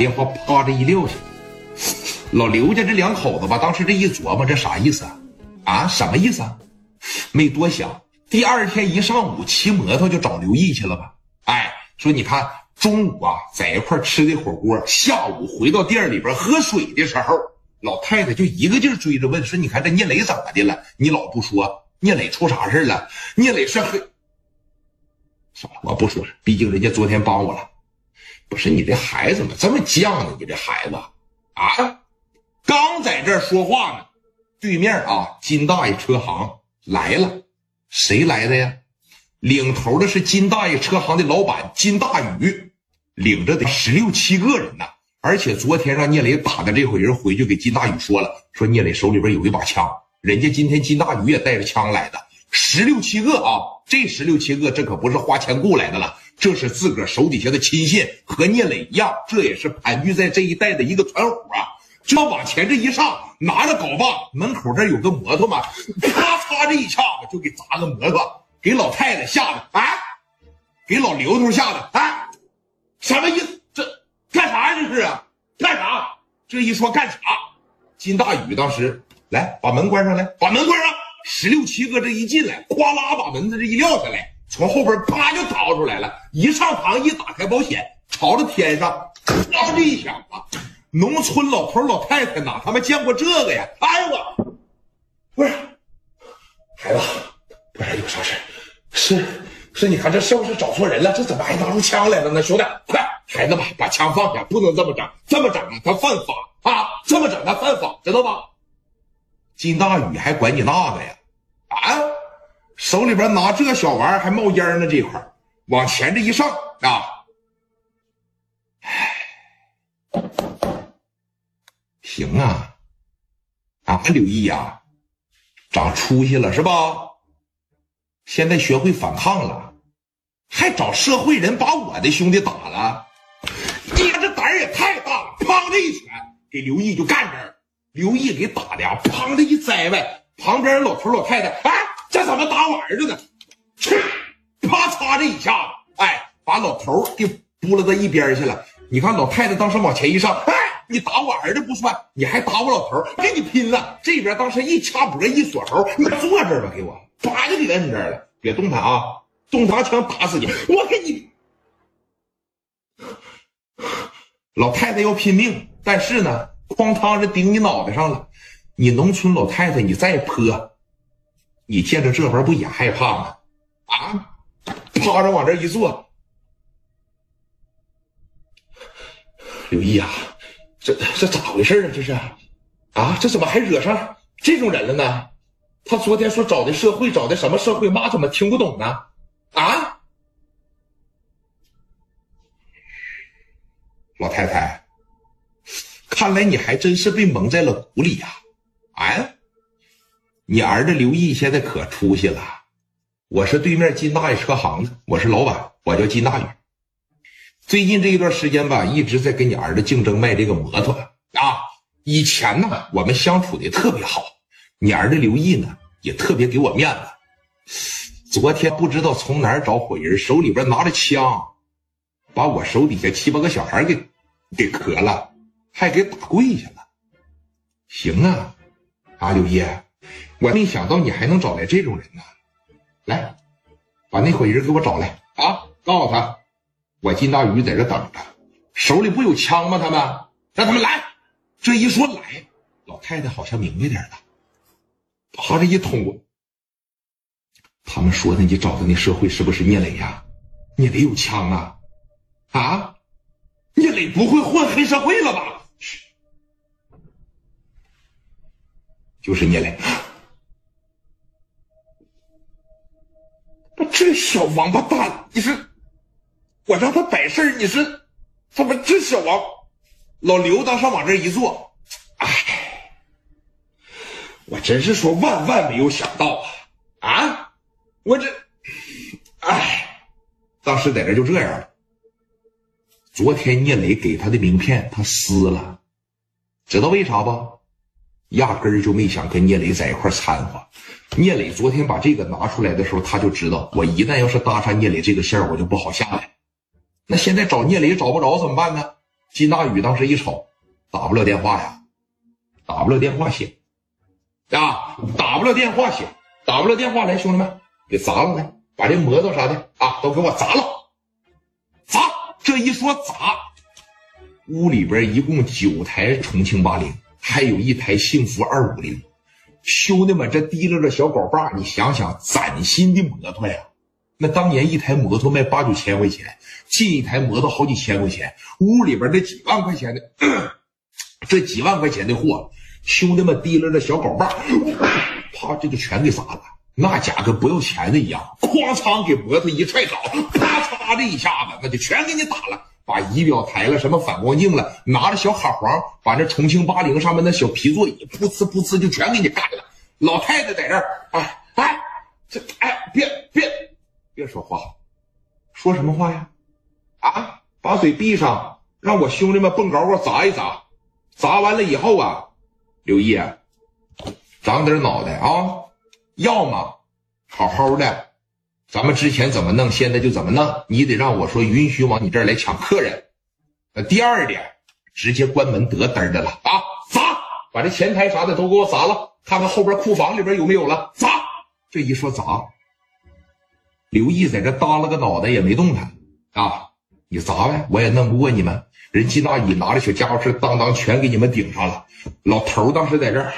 电话啪这一撂下，老刘家这两口子吧，当时这一琢磨，这啥意思啊？啊，什么意思啊？没多想，第二天一上午骑摩托就找刘毅去了吧？哎，说你看中午啊在一块吃的火锅，下午回到店里边喝水的时候，老太太就一个劲追着问说：“你看这聂磊怎么的了？你老不说，聂磊出啥事了？聂磊是黑……算了，我不说了，毕竟人家昨天帮我了。不是你这孩子怎么这么犟呢？你这孩子啊，刚在这说话呢。”对面啊，金大爷车行来了，谁来的呀？领头的是金大爷车行的老板金大宇，领着得十六七个人呢。而且昨天让聂磊打的这伙人回去给金大宇说了，说聂磊手里边有一把枪，人家今天金大宇也带着枪来的，十六七个啊！这十六七个，这可不是花钱雇来的了，这是自个儿手底下的亲信，和聂磊一样，这也是盘踞在这一带的一个团伙啊。这往前这一上，拿着镐把，门口这有个摩托嘛，咔嚓这一下子就给砸个摩托，给老太太吓的，啊，给老刘头吓的，啊，什么意思？这干啥呀？这是啊，干啥？这一说干啥？金大宇当时来把门关上来，把门关上，十六七个这一进来，哗啦把门子这一撂下来，从后边啪就掏出来了，一上膛一打开保险，朝着天上，啪这一响啊。农村老头老太太哪他妈见过这个呀？哎呦我，不是孩子，不是有啥事是是，你看这是不是找错人了？这怎么还拿出枪来了呢？兄弟，快，孩子们把枪放下，不能这么整，这么整啊，他犯法啊！这么整他犯法，知道吧？金大宇还管你那个呀？手里边拿这小玩意儿还冒烟呢，这块往前这一上啊！行啊，啊，刘毅呀，长出息了是吧？现在学会反抗了，还找社会人把我的兄弟打了，你这胆儿也太大了！砰的一拳给刘毅就干这儿，刘毅给打的啊，砰的一栽歪，旁边老头老太太，哎，这怎么打我儿子呢？去，啪嚓这一下子，哎，把老头给扑了到一边去了。你看老太太当时往前一上，哎。你打我儿子不算，你还打我老头跟你拼了！这边当时一掐脖一锁喉，你坐这儿吧，给我，叭就给摁这儿了，别动他啊！动拿枪打死你！我给你，老太太要拼命，但是呢，哐当是顶你脑袋上了。你农村老太太，你再泼，你见着这玩意儿不也害怕吗？啊，趴着往这一坐，刘毅啊！这这咋回事啊？这是，啊，这怎么还惹上这种人了呢？他昨天说找的社会，找的什么社会？妈怎么听不懂呢？啊，老太太，看来你还真是被蒙在了鼓里呀！啊，你儿子刘毅现在可出息了。我是对面金大爷车行的，我是老板，我叫金大宇。最近这一段时间吧，一直在跟你儿子竞争卖这个摩托啊。以前呢，我们相处的特别好，你儿子刘毅呢也特别给我面子。昨天不知道从哪儿找伙人，手里边拿着枪，把我手底下七八个小孩给给磕了，还给打跪下了。行啊，啊刘毅，我没想到你还能找来这种人呢。来，把那伙人给我找来啊，告诉他。我金大鱼在这等着，手里不有枪吗？他们让他们来。这一说来，老太太好像明白点了，啪这一捅。他们说的你找的那社会是不是聂磊呀？聂磊有枪啊？啊？聂磊不会混黑社会了吧？就是聂磊。这小王八蛋，你是？我让他摆事儿，你是怎么这小王？老刘当时往这一坐，哎，我真是说万万没有想到啊！啊，我这，哎，当时在这就这样了。昨天聂磊给他的名片他撕了，知道为啥不？压根儿就没想跟聂磊在一块掺和。聂磊昨天把这个拿出来的时候，他就知道，我一旦要是搭上聂磊这个线儿，我就不好下来。那现在找聂磊找不着怎么办呢？金大宇当时一瞅，打不了电话呀，打不了电话行，啊，打不了电话行，打不了电话来，兄弟们给砸了来，把这摩托啥的啊都给我砸了，砸！这一说砸，屋里边一共九台重庆八零，还有一台幸福二五零，兄弟们这提溜着小镐把，你想想崭新的摩托呀。那当年一台摩托卖八九千块钱，进一台摩托好几千块钱，屋里边那几万块钱的，这几万块钱的货，兄弟们提溜着小镐把，啪，这就全给砸了。那家伙跟不要钱的一样，哐嚓给摩托一踹倒，啪嚓的一下子，那就全给你打了，把仪表台了，什么反光镜了，拿着小哈簧，把这重庆八零上面那小皮座椅，噗呲噗呲就全给你干了。老太太在这儿，哎哎，这哎别别。别说话，说什么话呀？啊，把嘴闭上，让我兄弟们蹦高高砸一砸，砸完了以后啊，刘毅，长点脑袋啊！要么好好的，咱们之前怎么弄，现在就怎么弄。你得让我说允许往你这儿来抢客人。那第二点，直接关门得嘚的了啊！砸，把这前台啥的都给我砸了，看看后边库房里边有没有了。砸，这一说砸。刘毅在这耷拉个脑袋也没动弹啊！你砸呗，我也弄不过你们。人金大宇拿着小家伙事当当全给你们顶上了。老头当时在这儿